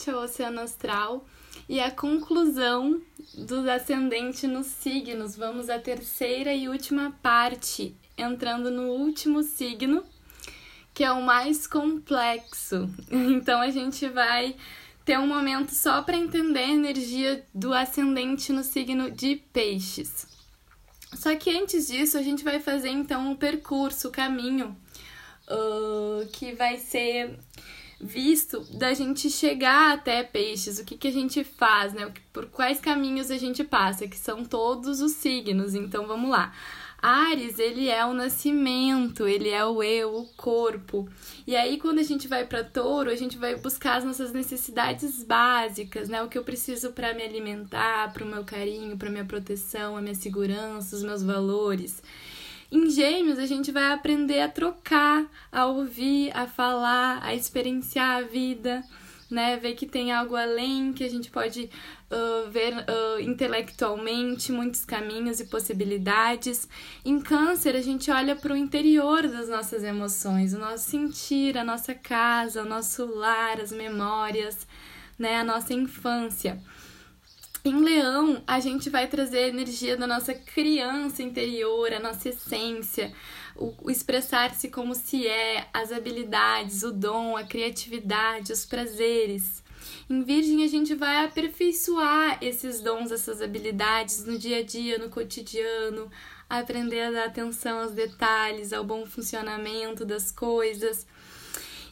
novamente ao Oceano Astral e a conclusão do ascendente nos signos. Vamos à terceira e última parte, entrando no último signo, que é o mais complexo. Então a gente vai ter um momento só para entender a energia do ascendente no signo de Peixes. Só que antes disso, a gente vai fazer então um percurso, o um caminho, uh, que vai ser visto da gente chegar até peixes, o que, que a gente faz, né? Por quais caminhos a gente passa, que são todos os signos. Então vamos lá. Ares, ele é o nascimento, ele é o eu, o corpo. E aí, quando a gente vai para touro, a gente vai buscar as nossas necessidades básicas, né? O que eu preciso para me alimentar, para o meu carinho, para minha proteção, a minha segurança, os meus valores. Em Gêmeos, a gente vai aprender a trocar, a ouvir, a falar, a experienciar a vida, né? Ver que tem algo além, que a gente pode uh, ver uh, intelectualmente muitos caminhos e possibilidades. Em Câncer, a gente olha para o interior das nossas emoções, o nosso sentir, a nossa casa, o nosso lar, as memórias, né? A nossa infância. Em Leão, a gente vai trazer a energia da nossa criança interior, a nossa essência, o, expressar-se como se é, as habilidades, o dom, a criatividade, os prazeres. Em Virgem, a gente vai aperfeiçoar esses dons, essas habilidades no dia a dia, no cotidiano, aprender a dar atenção aos detalhes, ao bom funcionamento das coisas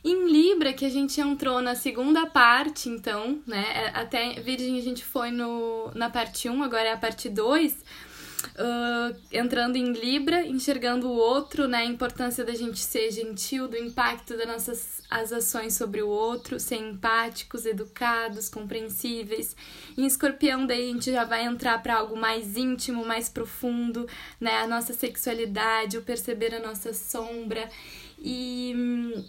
em Libra, que a gente entrou na segunda parte, então, né? É, até Virgem a gente foi no, na parte 1, agora é a parte 2. Uh, entrando em Libra, enxergando o outro, né? A importância da gente ser gentil, do impacto das nossas as ações sobre o outro, ser empáticos, educados, compreensíveis. Em Escorpião, daí a gente já vai entrar para algo mais íntimo, mais profundo, né? A nossa sexualidade, o perceber a nossa sombra. E hum,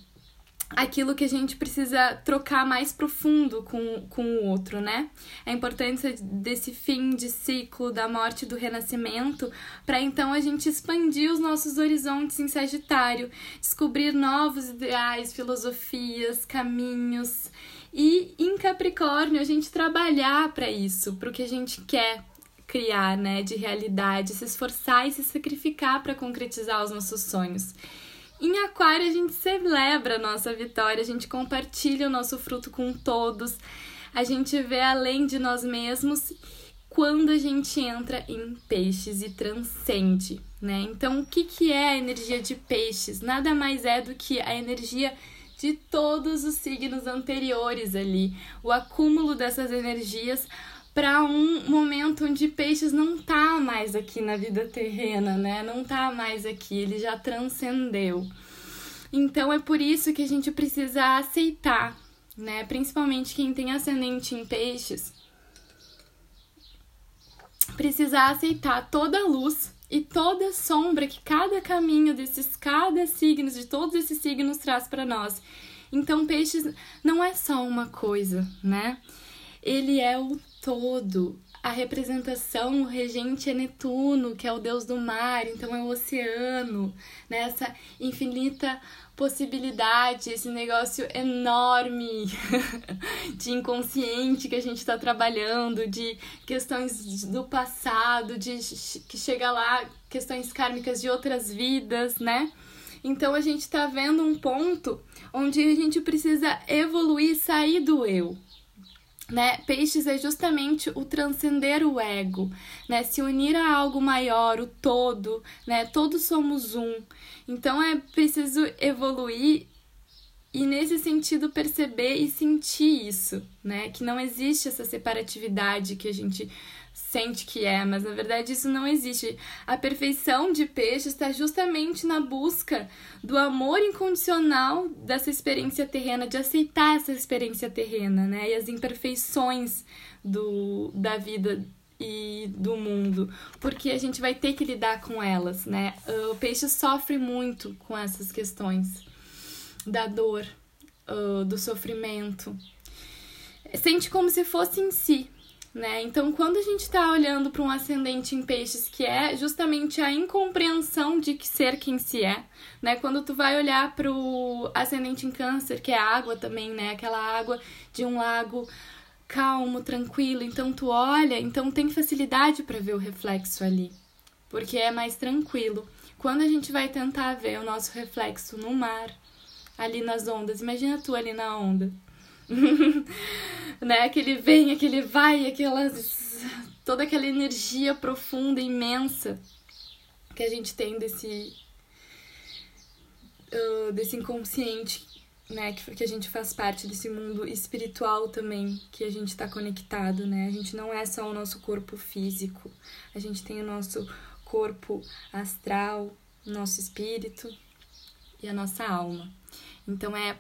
aquilo que a gente precisa trocar mais profundo com, com o outro, né? A importância desse fim de ciclo da morte do renascimento, para então a gente expandir os nossos horizontes em Sagitário, descobrir novos ideais, filosofias, caminhos. E em Capricórnio, a gente trabalhar para isso, para o que a gente quer criar, né, de realidade, se esforçar e se sacrificar para concretizar os nossos sonhos. Em Aquário, a gente celebra a nossa vitória, a gente compartilha o nosso fruto com todos, a gente vê além de nós mesmos quando a gente entra em peixes e transcende, né? Então, o que, que é a energia de peixes? Nada mais é do que a energia de todos os signos anteriores ali, o acúmulo dessas energias para um momento onde peixes não tá mais aqui na vida terrena, né? Não tá mais aqui, ele já transcendeu. Então é por isso que a gente precisa aceitar, né? Principalmente quem tem ascendente em peixes, precisa aceitar toda a luz e toda a sombra que cada caminho desses cada signos, de todos esses signos traz para nós. Então, peixes não é só uma coisa, né? Ele é o todo. A representação, o regente é Netuno, que é o deus do mar, então é o oceano, né? essa infinita possibilidade, esse negócio enorme de inconsciente que a gente está trabalhando, de questões do passado, de que chega lá questões kármicas de outras vidas, né? Então a gente está vendo um ponto onde a gente precisa evoluir, sair do eu, né? Peixes é justamente o transcender o ego, né? Se unir a algo maior, o todo, né? Todos somos um. Então é preciso evoluir e nesse sentido perceber e sentir isso, né? Que não existe essa separatividade que a gente sente que é, mas na verdade isso não existe. A perfeição de peixe está justamente na busca do amor incondicional dessa experiência terrena, de aceitar essa experiência terrena, né? E as imperfeições do, da vida e do mundo, porque a gente vai ter que lidar com elas, né? O peixe sofre muito com essas questões da dor, do sofrimento. Sente como se fosse em si, Né? Então, quando a gente está olhando para um ascendente em peixes, que é justamente a incompreensão de ser quem se é, né? Quando tu vai olhar para o ascendente em câncer, que é água também, né? Aquela água de um lago calmo, tranquilo. Então, tu olha, então tem facilidade para ver o reflexo ali, porque é mais tranquilo. Quando a gente vai tentar ver o nosso reflexo no mar, ali nas ondas, imagina tu ali na onda né? Que ele vem, que ele vai, aquelas toda aquela energia profunda, imensa que a gente tem desse uh, desse inconsciente, né? Que, que a gente faz parte desse mundo espiritual também, que a gente está conectado, né? A gente não é só o nosso corpo físico, a gente tem o nosso corpo astral, nosso espírito e a nossa alma. Então é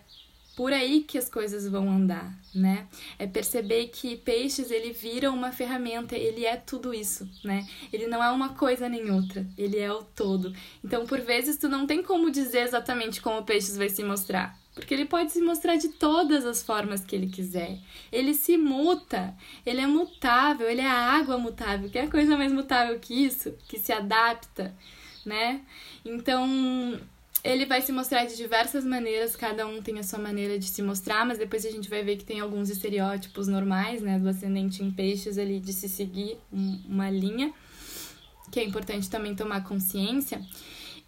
por aí que as coisas vão andar, né? É perceber que peixes ele vira uma ferramenta, ele é tudo isso, né? Ele não é uma coisa nem outra, ele é o todo. Então, por vezes tu não tem como dizer exatamente como o peixes vai se mostrar, porque ele pode se mostrar de todas as formas que ele quiser. Ele se muta, ele é mutável, ele é a água mutável. Que é coisa mais mutável que isso? Que se adapta, né? Então, ele vai se mostrar de diversas maneiras, cada um tem a sua maneira de se mostrar, mas depois a gente vai ver que tem alguns estereótipos normais, né, do ascendente em peixes ali de se seguir uma linha, que é importante também tomar consciência.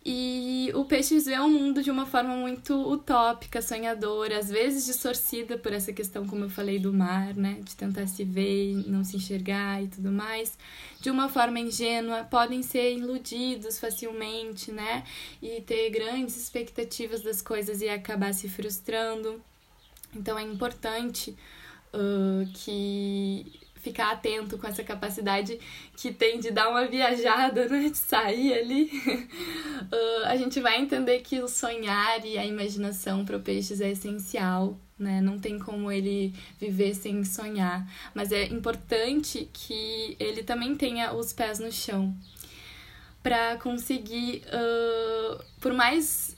E o Peixes vê o mundo de uma forma muito utópica, sonhadora, às vezes distorcida por essa questão, como eu falei, do mar, né? De tentar se ver não se enxergar e tudo mais. De uma forma ingênua, podem ser iludidos facilmente, né? E ter grandes expectativas das coisas e acabar se frustrando. Então é importante uh, que ficar atento com essa capacidade que tem de dar uma viajada, né? De sair ali. uh, a gente vai entender que o sonhar e a imaginação para o peixes é essencial, né? Não tem como ele viver sem sonhar. Mas é importante que ele também tenha os pés no chão para conseguir, uh, por mais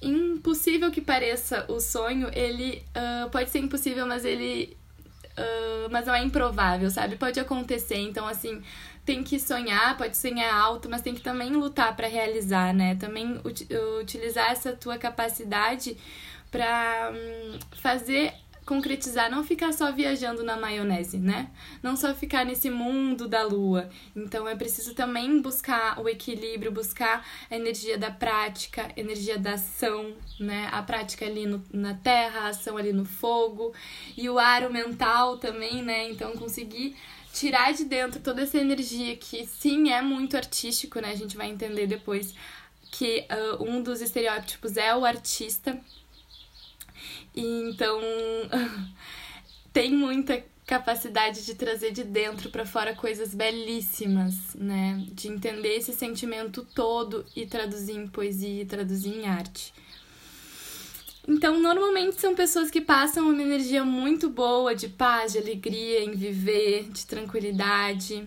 impossível que pareça o sonho, ele uh, pode ser impossível, mas ele uh, mas não é improvável, sabe? Pode acontecer, então assim, tem que sonhar, pode sonhar alto, mas tem que também lutar para realizar, né? Também ut utilizar essa tua capacidade para um, fazer concretizar, não ficar só viajando na maionese, né? Não só ficar nesse mundo da lua. Então é preciso também buscar o equilíbrio, buscar a energia da prática, energia da ação, né? A prática ali no, na terra, a ação ali no fogo e o aro mental também, né? Então conseguir tirar de dentro toda essa energia que sim é muito artístico, né? A gente vai entender depois que uh, um dos estereótipos é o artista, e então tem muita capacidade de trazer de dentro para fora coisas belíssimas, né? De entender esse sentimento todo e traduzir em poesia e traduzir em arte. Então, normalmente são pessoas que passam uma energia muito boa de paz, de alegria em viver, de tranquilidade.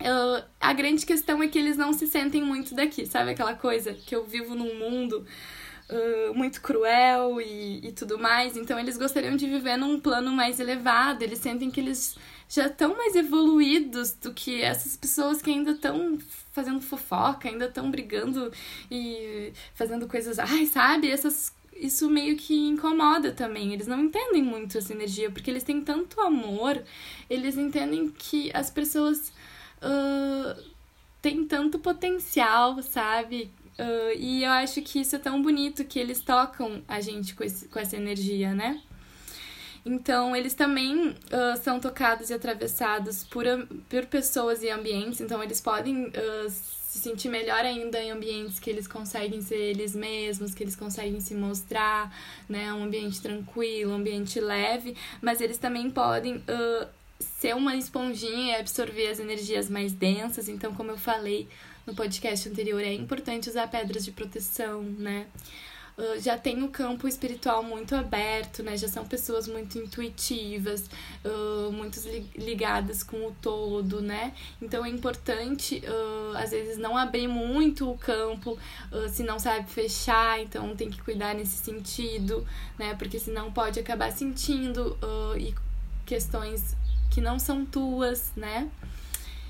Uh, a grande questão é que eles não se sentem muito daqui, sabe aquela coisa que eu vivo num mundo muito cruel e, e tudo mais. Então eles gostariam de viver num plano mais elevado. Eles sentem que eles já estão mais evoluídos do que essas pessoas que ainda estão fazendo fofoca, ainda estão brigando e fazendo coisas, ai, sabe? Essas isso meio que incomoda também. Eles não entendem muito essa energia, porque eles têm tanto amor, eles entendem que as pessoas uh, têm tanto potencial, sabe? Uh, e eu acho que isso é tão bonito que eles tocam a gente com, esse, com essa energia, né? Então, eles também uh, são tocados e atravessados por, por pessoas e ambientes, então eles podem uh, se sentir melhor ainda em ambientes que eles conseguem ser eles mesmos, que eles conseguem se mostrar, né? Um ambiente tranquilo, um ambiente leve, mas eles também podem uh, ser uma esponjinha e absorver as energias mais densas, então, como eu falei, no podcast anterior, é importante usar pedras de proteção, né? Uh, já tem o campo espiritual muito aberto, né? Já são pessoas muito intuitivas, uh, muito ligadas com o todo, né? Então é importante, uh, às vezes, não abrir muito o campo se não sabe fechar, então tem que cuidar nesse sentido, né? Porque senão pode acabar sentindo e questões que não são tuas, né?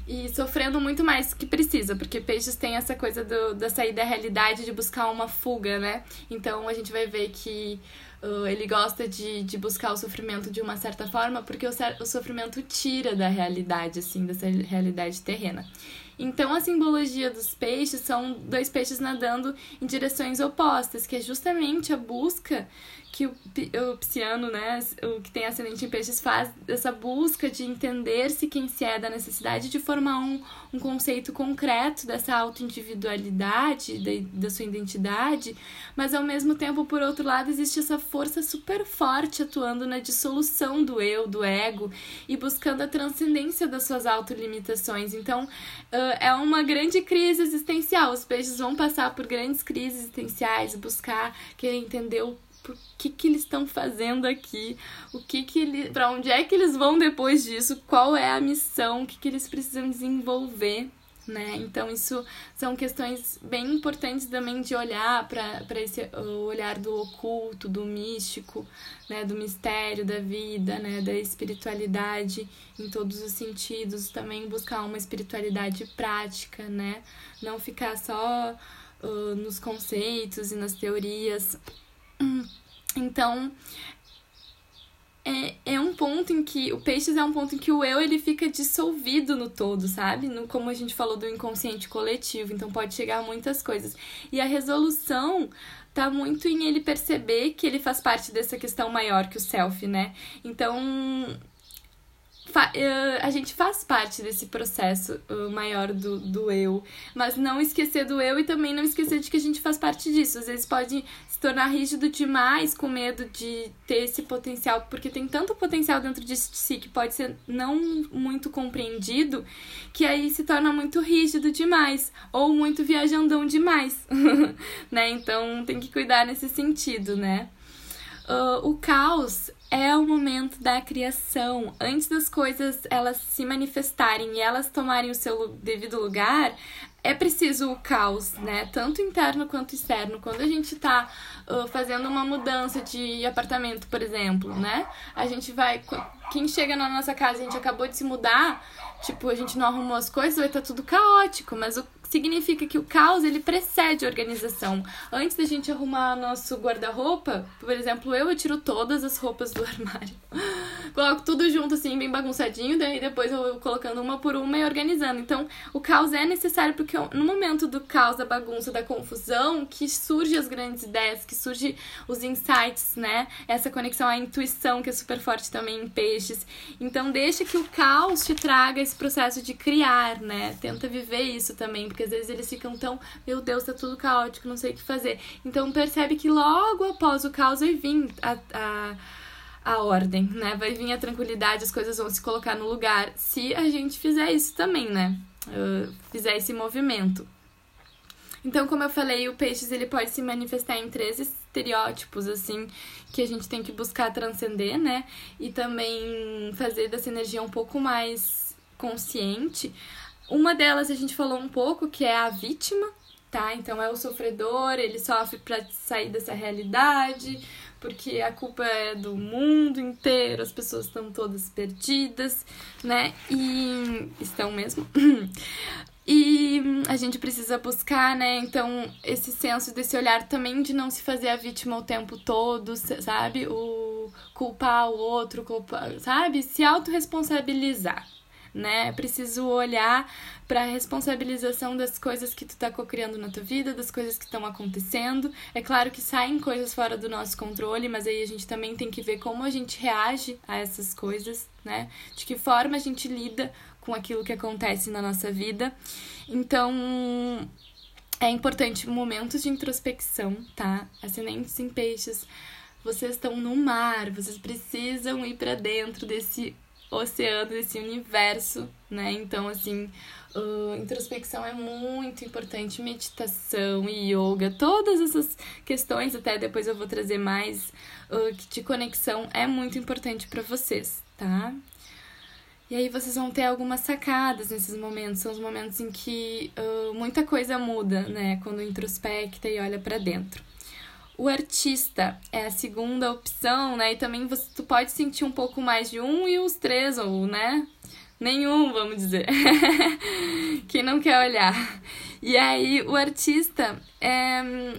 E sofrendo muito mais que precisa, porque peixes têm essa coisa do, da sair da realidade, de buscar uma fuga, né? Então a gente vai ver que uh, ele gosta de, de buscar o sofrimento de uma certa forma, porque o, o sofrimento tira da realidade, assim, dessa realidade terrena. Então, a simbologia dos peixes são dois peixes nadando em direções opostas, que é justamente a busca que o, o pisciano, né, o que tem ascendente em peixes, faz essa busca de entender-se quem se é, da necessidade de formar um, um conceito concreto dessa auto-individualidade, da, da sua identidade, mas ao mesmo tempo, por outro lado, existe essa força super forte atuando na dissolução do eu, do ego, e buscando a transcendência das suas autolimitações. Então, é uma grande crise existencial. Os peixes vão passar por grandes crises existenciais, buscar querer entender o o que que eles estão fazendo aqui, o que que ele, para onde é que eles vão depois disso, qual é a missão, o que que eles precisam desenvolver, né? Então isso são questões bem importantes também de olhar para esse olhar do oculto, do místico, né, do mistério da vida, né, da espiritualidade em todos os sentidos, também buscar uma espiritualidade prática, né? Não ficar só uh, nos conceitos e nas teorias então, é, é um ponto em que o peixes é um ponto em que o eu ele fica dissolvido no todo, sabe? No, como a gente falou do inconsciente coletivo, então pode chegar a muitas coisas. E a resolução tá muito em ele perceber que ele faz parte dessa questão maior que o self, né? Então, a gente faz parte desse processo maior do, do eu, mas não esquecer do eu e também não esquecer de que a gente faz parte disso. Às vezes pode se tornar rígido demais com medo de ter esse potencial, porque tem tanto potencial dentro de si que pode ser não muito compreendido, que aí se torna muito rígido demais ou muito viajandão demais, né? Então tem que cuidar nesse sentido, né? Uh, o caos é o momento da criação. Antes das coisas elas se manifestarem e elas tomarem o seu devido lugar, é preciso o caos, né? Tanto interno quanto externo. Quando a gente tá uh, fazendo uma mudança de apartamento, por exemplo, né? A gente vai. Quem chega na nossa casa, a gente acabou de se mudar, tipo, a gente não arrumou as coisas, vai tá tudo caótico, mas o significa que o caos ele precede a organização. Antes da gente arrumar nosso guarda-roupa, por exemplo, eu, eu tiro todas as roupas do armário. Coloco tudo junto assim, bem bagunçadinho, daí depois eu colocando uma por uma e organizando. Então, o caos é necessário porque no momento do caos, da bagunça, da confusão, que surge as grandes ideias, que surge os insights, né? Essa conexão à intuição que é super forte também em peixes. Então, deixa que o caos te traga esse processo de criar, né? Tenta viver isso também, porque às vezes eles ficam tão, meu Deus, tá tudo caótico, não sei o que fazer. Então percebe que logo após o caos vai vir a, a, a ordem, né? Vai vir a tranquilidade, as coisas vão se colocar no lugar. Se a gente fizer isso também, né? Uh, fizer esse movimento. Então, como eu falei, o peixes ele pode se manifestar em três estereótipos, assim, que a gente tem que buscar transcender, né? E também fazer dessa energia um pouco mais consciente. Uma delas a gente falou um pouco, que é a vítima, tá? Então é o sofredor, ele sofre para sair dessa realidade, porque a culpa é do mundo inteiro, as pessoas estão todas perdidas, né? E estão mesmo. E a gente precisa buscar, né? Então, esse senso desse olhar também de não se fazer a vítima o tempo todo, sabe? O culpar o outro, culpar, sabe? Se autorresponsabilizar né? Preciso olhar para a responsabilização das coisas que tu tá cocriando na tua vida, das coisas que estão acontecendo. É claro que saem coisas fora do nosso controle, mas aí a gente também tem que ver como a gente reage a essas coisas, né? De que forma a gente lida com aquilo que acontece na nossa vida. Então, é importante momentos de introspecção, tá? Ascendentes em peixes, vocês estão no mar, vocês precisam ir para dentro desse oceano, desse universo, né? Então, assim, uh, introspecção é muito importante, meditação, yoga, todas essas questões, até depois eu vou trazer mais uh, de conexão, é muito importante para vocês, tá? E aí vocês vão ter algumas sacadas nesses momentos, são os momentos em que uh, muita coisa muda, né? Quando introspecta e olha para dentro. O artista é a segunda opção, né? E também você, tu pode sentir um pouco mais de um e os três, ou, né? Nenhum, vamos dizer. Quem não quer olhar. E aí, o artista é hum,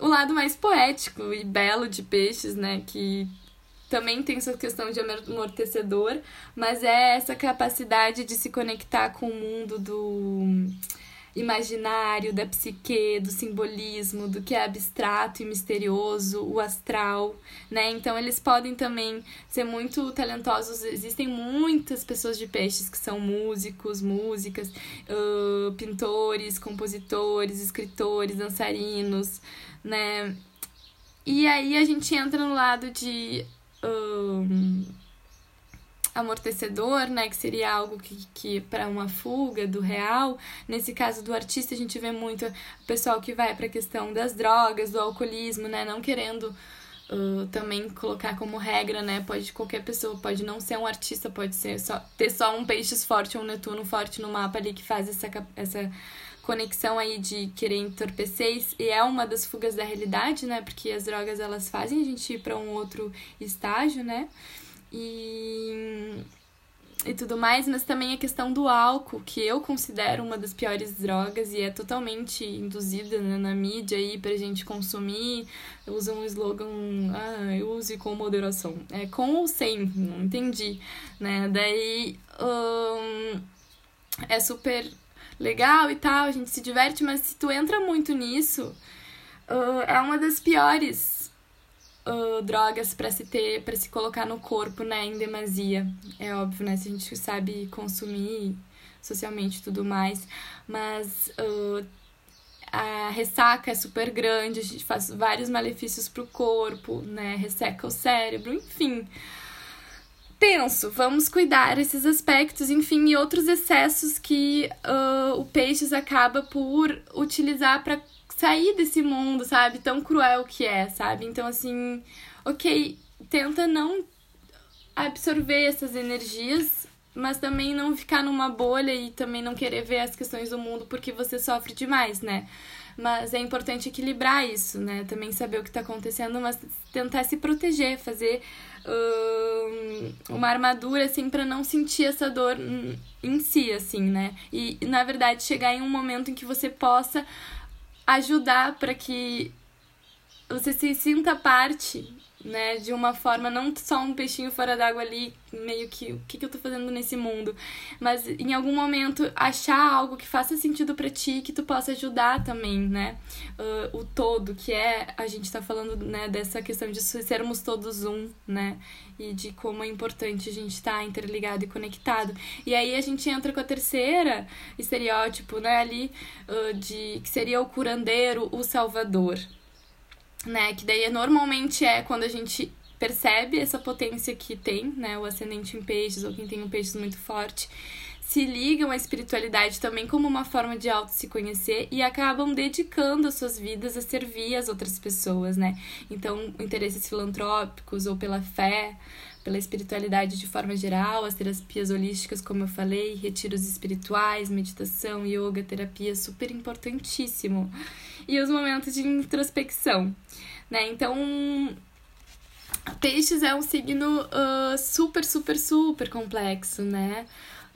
o lado mais poético e belo de peixes, né? Que também tem essa questão de amortecedor, mas é essa capacidade de se conectar com o mundo do imaginário, da psique, do simbolismo, do que é abstrato e misterioso, o astral, né? Então eles podem também ser muito talentosos. Existem muitas pessoas de peixes que são músicos, músicas, uh, pintores, compositores, escritores, dançarinos, né? E aí a gente entra no lado de amortecedor, né, que seria algo que, que para uma fuga do real. Nesse caso do artista, a gente vê muito o pessoal que vai para a questão das drogas, do alcoolismo, né, não querendo uh, também colocar como regra, né, pode qualquer pessoa pode não ser um artista, pode ser só ter só um peixes forte ou um Netuno forte no mapa ali que faz essa essa conexão aí de querer entorpecer e é uma das fugas da realidade, né? Porque as drogas elas fazem a gente ir para um outro estágio, né? E, e tudo mais, mas também a questão do álcool, que eu considero uma das piores drogas e é totalmente induzida né, na mídia aí pra gente consumir. Usa um slogan, ah, use com moderação. É com ou sem, não entendi, né? Daí um, é super legal e tal, a gente se diverte, mas se tu entra muito nisso, uh, é uma das piores uh, drogas para se ter, para se colocar no corpo, né, em demasia. É óbvio, né, se a gente sabe consumir socialmente e tudo mais, mas uh, a ressaca é super grande, a gente faz vários malefícios pro corpo, né, resseca o cérebro, enfim. Penso, vamos cuidar esses aspectos, enfim, e outros excessos que uh, o Peixes acaba por utilizar para sair desse mundo, sabe? Tão cruel que é, sabe? Então, assim, ok, tenta não absorver essas energias, mas também não ficar numa bolha e também não querer ver as questões do mundo porque você sofre demais, né? Mas é importante equilibrar isso, né? Também saber o que está acontecendo, mas tentar se proteger, fazer um, uma armadura, assim, para não sentir essa dor em si, assim, né? E, na verdade, chegar em um momento em que você possa ajudar para que você se sinta parte, né, de uma forma não só um peixinho fora d'água ali, meio que o que, que eu tô fazendo nesse mundo, mas em algum momento achar algo que faça sentido para ti, que tu possa ajudar também, né, uh, o todo, que é a gente tá falando, né, dessa questão de sermos todos um, né, e de como é importante a gente estar tá interligado e conectado. E aí a gente entra com a terceira estereótipo, né, ali, uh, de que seria o curandeiro, o salvador, né? Que daí normalmente é quando a gente percebe essa potência que tem, né? O ascendente em peixes ou quem tem um peixes muito forte se ligam à espiritualidade também como uma forma de auto se conhecer e acabam dedicando as suas vidas a servir as outras pessoas, né? Então, interesses filantrópicos ou pela fé, pela espiritualidade de forma geral, as terapias holísticas, como eu falei, retiros espirituais, meditação, yoga, terapia, super importantíssimo. E os momentos de introspecção, né? Então, Peixes é um signo uh, super, super, super complexo, né?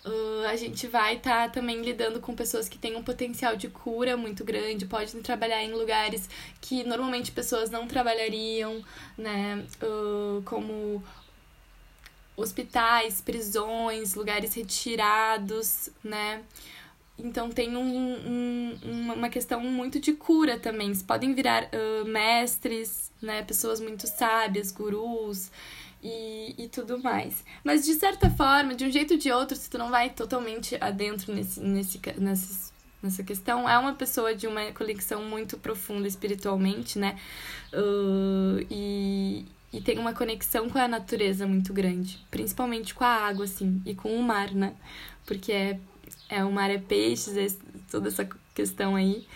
Uh, a gente vai estar tá também lidando com pessoas que têm um potencial de cura muito grande, podem trabalhar em lugares que normalmente pessoas não trabalhariam, né? Uh, como hospitais, prisões, lugares retirados, né? Então tem um, um, uma questão muito de cura também. Podem virar uh, mestres, né? Pessoas muito sábias, gurus e, e tudo mais. Mas de certa forma, de um jeito ou de outro, se tu não vai totalmente adentro nesse, nesse, nesse, nessa questão, é uma pessoa de uma conexão muito profunda espiritualmente, né? Uh, e, e tem uma conexão com a natureza muito grande, principalmente com a água, assim, e com o mar, né? Porque é, é o mar é peixes, é toda essa questão aí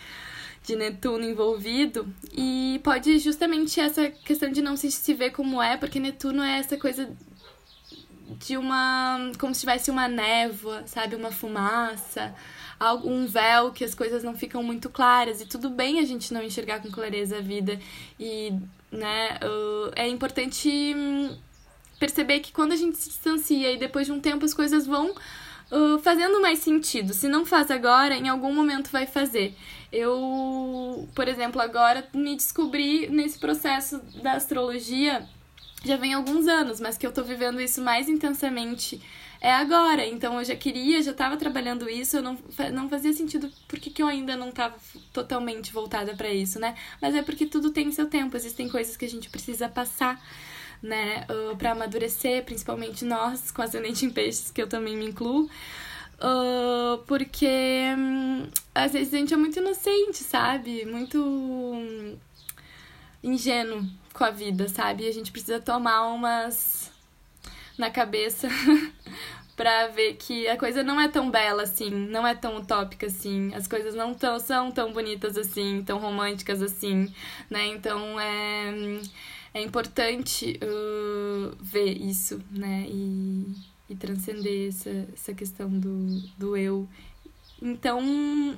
de Netuno envolvido e pode justamente essa questão de não se, se ver como é, porque Netuno é essa coisa de uma. como se tivesse uma névoa, sabe? Uma fumaça, um véu que as coisas não ficam muito claras e tudo bem a gente não enxergar com clareza a vida e né uh, é importante hum, perceber que quando a gente se distancia e depois de um tempo as coisas vão uh, fazendo mais sentido. Se não faz agora, em algum momento vai fazer. Eu, por exemplo, agora me descobri nesse processo da astrologia já vem alguns anos, mas que eu tô vivendo isso mais intensamente é agora. Então eu já queria, já tava trabalhando isso, eu não, não fazia sentido porque que eu ainda não tava totalmente voltada para isso, né? Mas é porque tudo tem seu tempo, existem coisas que a gente precisa passar né, uh, para amadurecer, principalmente nós com ascendente em peixes, que eu também me incluo. Uh, porque um, às vezes a gente é muito inocente, sabe? Muito um, ingênuo com a vida, sabe? E a gente precisa tomar umas na cabeça pra ver que a coisa não é tão bela assim, não é tão utópica assim, as coisas não tão, são tão bonitas assim, tão românticas assim, né? Então é é importante uh, ver isso, né? E, e transcender essa, essa questão do, do eu. Então, o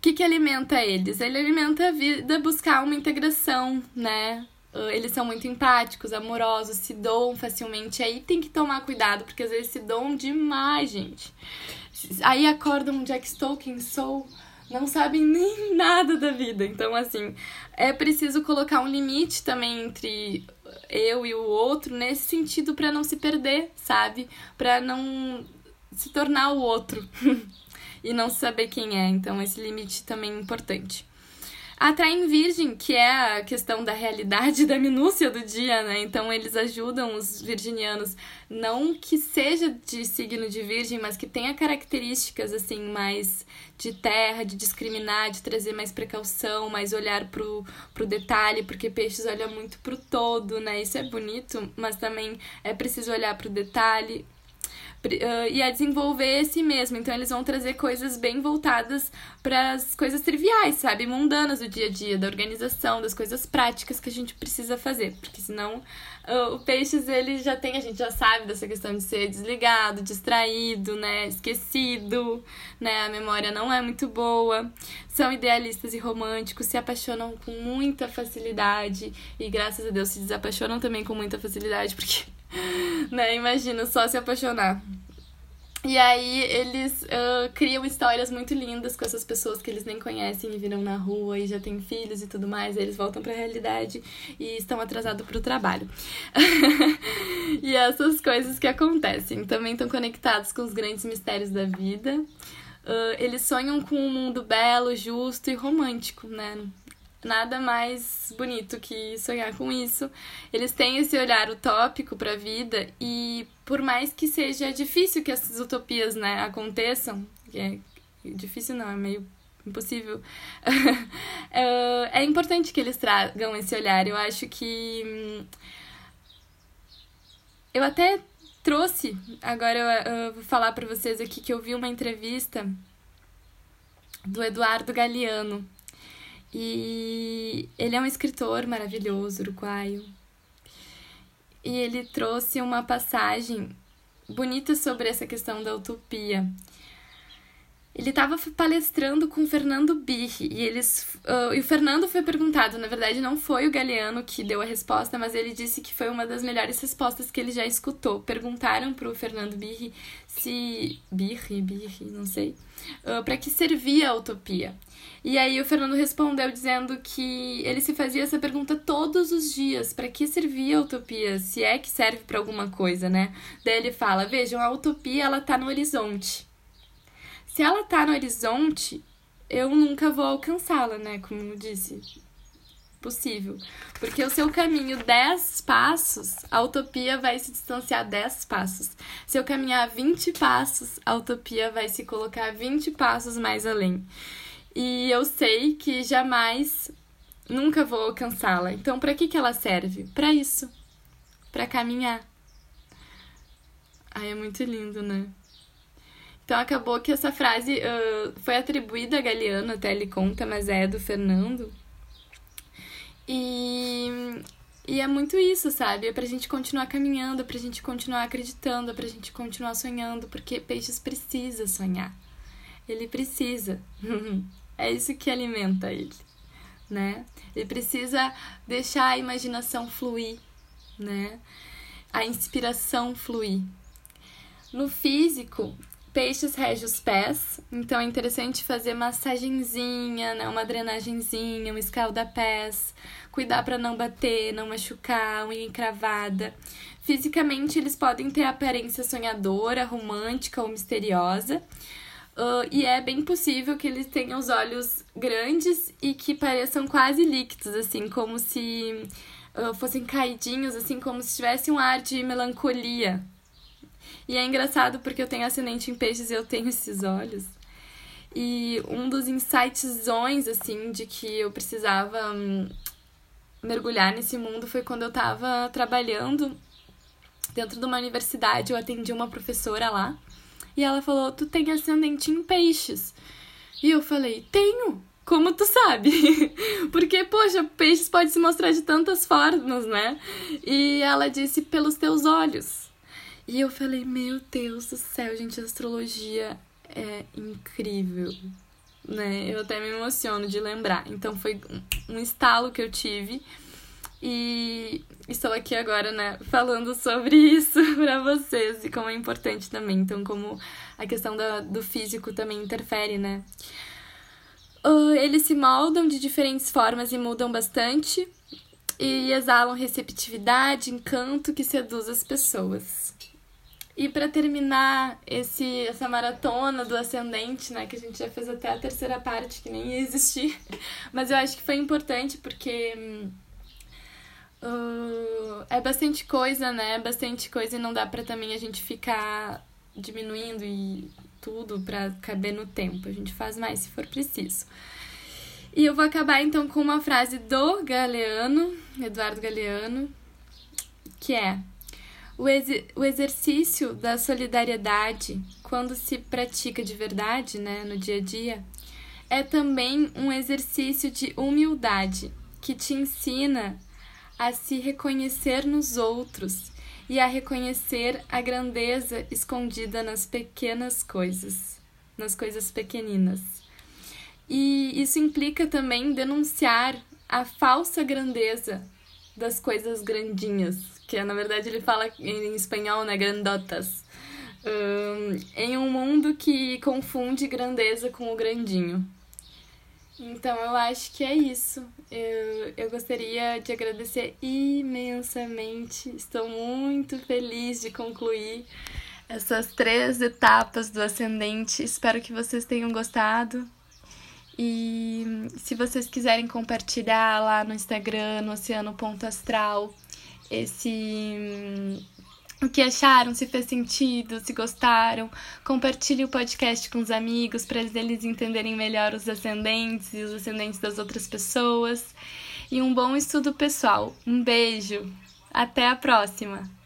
que, que alimenta eles? Ele alimenta a vida, buscar uma integração, né? Uh, eles são muito empáticos, amorosos, se doam facilmente. Aí tem que tomar cuidado, porque às vezes se doam demais, gente. Aí acordam Jack Tolkien, sou não sabem nem nada da vida. Então, assim, é preciso colocar um limite também entre eu e o outro nesse sentido para não se perder, sabe? Para não se tornar o outro e não saber quem é. Então, esse limite também é importante. Atraem virgem, que é a questão da realidade, da minúcia do dia, né? Então eles ajudam os virginianos, não que seja de signo de virgem, mas que tenha características assim mais de terra, de discriminar, de trazer mais precaução, mais olhar pro, pro detalhe, porque peixes olha muito pro todo, né? Isso é bonito, mas também é preciso olhar pro detalhe, uh, e a desenvolver esse mesmo. Então eles vão trazer coisas bem voltadas para as coisas triviais, sabe? Mundanas do dia a dia, da organização, das coisas práticas que a gente precisa fazer. Porque senão uh, o peixes ele já tem, a gente já sabe dessa questão de ser desligado, distraído, né? Esquecido, né? A memória não é muito boa. São idealistas e românticos, se apaixonam com muita facilidade e graças a Deus se desapaixonam também com muita facilidade, porque né? Imagina só se apaixonar. E aí eles uh, criam histórias muito lindas com essas pessoas que eles nem conhecem e viram na rua e já têm filhos e tudo mais. eles voltam para a realidade e estão atrasados para o trabalho. e essas coisas que acontecem também estão conectados com os grandes mistérios da vida. Uh, eles sonham com um mundo belo, justo e romântico, né? Nada mais bonito que sonhar com isso. Eles têm esse olhar utópico para a vida e por mais que seja difícil que essas utopias, né, aconteçam, é difícil não, é meio impossível. é importante que eles tragam esse olhar. Eu acho que hum, eu até trouxe, agora eu, eu vou falar para vocês aqui que eu vi uma entrevista do Eduardo Galeano, e ele é um escritor maravilhoso, uruguaio. E ele trouxe uma passagem bonita sobre essa questão da utopia. Ele estava palestrando com o Fernando Birri e eles uh, e o Fernando foi perguntado, na verdade não foi o Galeano que deu a resposta, mas ele disse que foi uma das melhores respostas que ele já escutou. Perguntaram para o Fernando Birri se Birri, Birri, não sei, uh, para que servia a utopia. E aí o Fernando respondeu dizendo que ele se fazia essa pergunta todos os dias, para que servia a utopia, se é que serve para alguma coisa, né? Daí ele fala: "Vejam, a utopia ela tá no horizonte. Se ela tá no horizonte, eu nunca vou alcançá-la, né, como eu disse. Possível. Porque o seu caminho 10 passos, a utopia vai se distanciar 10 passos. Se eu caminhar 20 passos, a utopia vai se colocar 20 passos mais além. E eu sei que jamais, nunca vou alcançá-la. Então, para que, que ela serve? Para isso. Para caminhar. Ai, é muito lindo, né? Então acabou que essa frase uh, foi atribuída a Galeano, até ele conta, mas é do Fernando. E, e é muito isso, sabe? É pra gente continuar caminhando, é pra gente continuar acreditando, é pra gente continuar sonhando, porque peixes precisa sonhar. Ele precisa. é isso que alimenta ele, né? Ele precisa deixar a imaginação fluir, né? A inspiração fluir. No físico, peixes rege os pés, então é interessante fazer massagenzinha, né? uma drenagenzinha, um escalda-pés, cuidar para não bater, não machucar, unha encravada. Fisicamente, eles podem ter aparência sonhadora, romântica ou misteriosa. Uh, e é bem possível que eles tenham os olhos grandes e que pareçam quase líquidos, assim, como se uh, fossem caidinhos, assim, como se tivesse um ar de melancolia. E é engraçado porque eu tenho ascendente em peixes e eu tenho esses olhos. E um dos insightsões, assim, de que eu precisava hum, mergulhar nesse mundo foi quando eu tava trabalhando dentro de uma universidade. Eu atendi uma professora lá e ela falou: Tu tem ascendente em peixes. E eu falei: Tenho. Como tu sabe? Porque, poxa, peixes pode se mostrar de tantas formas, né? E ela disse: Pelos teus olhos. E eu falei: Meu Deus do céu, gente, a astrologia é incrível, né? Eu até me emociono de lembrar. Então, foi um estalo que eu tive. E estou aqui agora, né, falando sobre isso para vocês e como é importante também. Então, como a questão da, do físico também interfere, né? Uh, eles se moldam de diferentes formas e mudam bastante e exalam receptividade, encanto que seduz as pessoas. E para terminar esse, essa maratona do ascendente, né, que a gente já fez até a terceira parte, que nem ia existir, mas eu acho que foi importante porque Uh, é bastante coisa, né? Bastante coisa e não dá pra também a gente ficar diminuindo e tudo pra caber no tempo. A gente faz mais se for preciso. E eu vou acabar então com uma frase do Galeano, Eduardo Galeano, que é: o, ex o exercício da solidariedade, quando se pratica de verdade, né, no dia a dia, é também um exercício de humildade que te ensina a se reconhecer nos outros e a reconhecer a grandeza escondida nas pequenas coisas, nas coisas pequeninas. E isso implica também denunciar a falsa grandeza das coisas grandinhas, que na verdade ele fala em espanhol, né, grandotas. Um, em um mundo que confunde grandeza com o grandinho. Então eu acho que é isso. Eu, eu gostaria de agradecer imensamente. Estou muito feliz de concluir essas três etapas do ascendente. Espero que vocês tenham gostado. E se vocês quiserem compartilhar lá no Instagram, no Oceano.astral, esse o que acharam, se fez sentido, se gostaram. Compartilhe o podcast com os amigos para eles entenderem melhor os ascendentes e os ascendentes das outras pessoas. E um bom estudo pessoal. Um beijo. Até a próxima!